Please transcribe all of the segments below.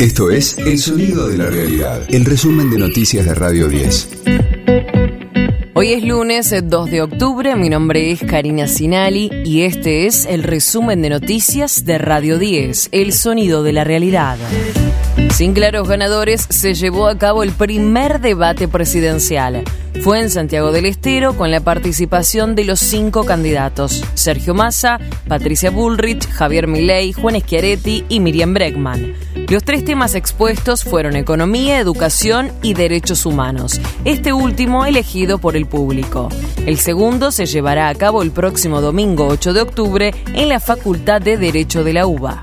Esto es El Sonido de la Realidad, el resumen de noticias de Radio 10. Hoy es lunes 2 de octubre, mi nombre es Karina Sinali y este es el resumen de noticias de Radio 10, El Sonido de la Realidad. Sin claros ganadores se llevó a cabo el primer debate presidencial. Fue en Santiago del Estero con la participación de los cinco candidatos: Sergio Massa, Patricia Bullrich, Javier Milei, Juan Schiaretti y Miriam Bregman. Los tres temas expuestos fueron economía, educación y derechos humanos, este último elegido por el público. El segundo se llevará a cabo el próximo domingo 8 de octubre en la Facultad de Derecho de la UBA.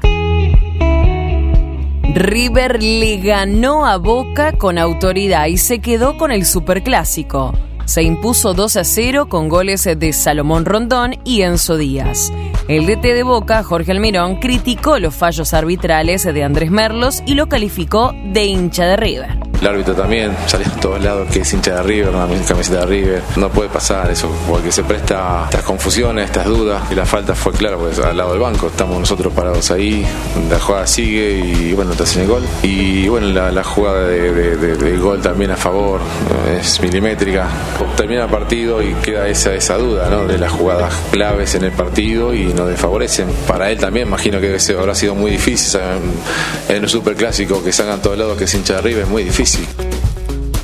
River le ganó a Boca con autoridad y se quedó con el superclásico. Se impuso 2 a 0 con goles de Salomón Rondón y Enzo Díaz. El DT de Boca, Jorge Almirón, criticó los fallos arbitrales de Andrés Merlos y lo calificó de hincha de River. El árbitro también salió a todos lados que es hincha de River, una camiseta de River. No puede pasar eso, porque se presta estas confusiones, estas dudas. Y la falta fue clara, porque al lado del banco estamos nosotros parados ahí. La jugada sigue y bueno, te hacen el gol. Y bueno, la, jugada de, gol también a favor es milimétrica. Termina el partido y queda esa, esa duda ¿no? de las jugadas claves en el partido y nos desfavorecen. Para él también, imagino que habrá sido muy difícil en un superclásico que salgan todos lados que es hincha de River, es muy difícil.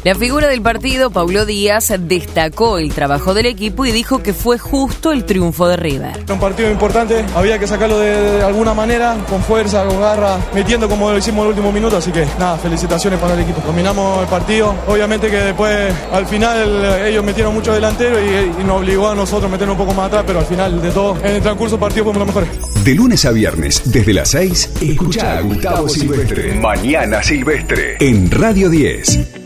La figura del partido, Paulo Díaz, destacó el trabajo del equipo y dijo que fue justo el triunfo de River. Un partido importante, había que sacarlo de, alguna manera, con fuerza, con garra, metiendo como lo hicimos en el último minuto, así que nada, felicitaciones para el equipo. Dominamos el partido, obviamente que después al final ellos metieron mucho delantero y, nos obligó a nosotros a meter un poco más atrás, pero al final de todo, en el transcurso del partido fuimos los mejores. De lunes a viernes, desde las 6, escucha a Gustavo Silvestre. Mañana Silvestre, en Radio 10.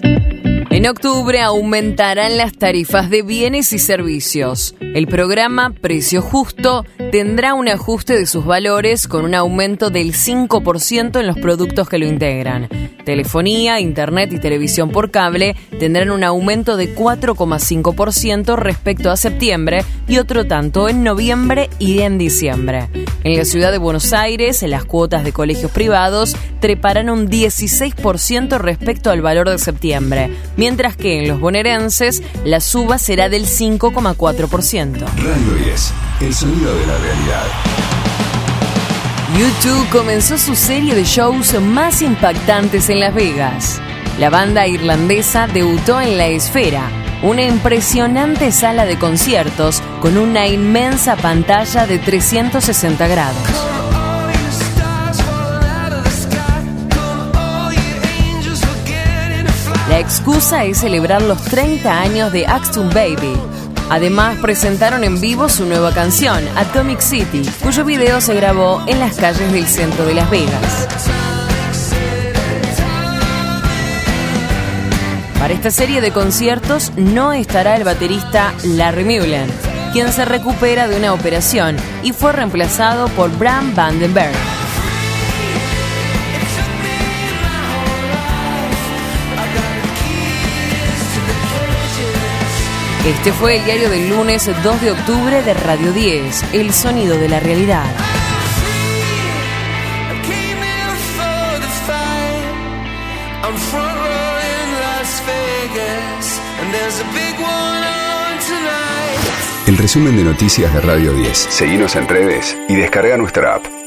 En octubre aumentarán las tarifas de bienes y servicios. El programa Precio Justo tendrá un ajuste de sus valores con un aumento del 5% en los productos que lo integran. Telefonía, Internet y televisión por cable tendrán un aumento de 4,5% respecto a septiembre y otro tanto en noviembre y en diciembre. En la ciudad de Buenos Aires, las cuotas de colegios privados treparán un 16% respecto al valor de septiembre, mientras que en los bonaerenses la suba será del 5,4%. Radio 10, el sonido de la realidad. YouTube comenzó su serie de shows más impactantes en Las Vegas. La banda irlandesa debutó en La Esfera, una impresionante sala de conciertos con una inmensa pantalla de 360 grados. La excusa es celebrar los 30 años de Axton Baby. Además, presentaron en vivo su nueva canción, Atomic City, cuyo video se grabó en las calles del centro de Las Vegas. Para esta serie de conciertos no estará el baterista Larry Mullen, quien se recupera de una operación y fue reemplazado por Bram Vandenberg. Este fue el diario del lunes 2 de octubre de Radio 10, El Sonido de la Realidad. El resumen de noticias de Radio 10. Seguimos en redes y descarga nuestra app.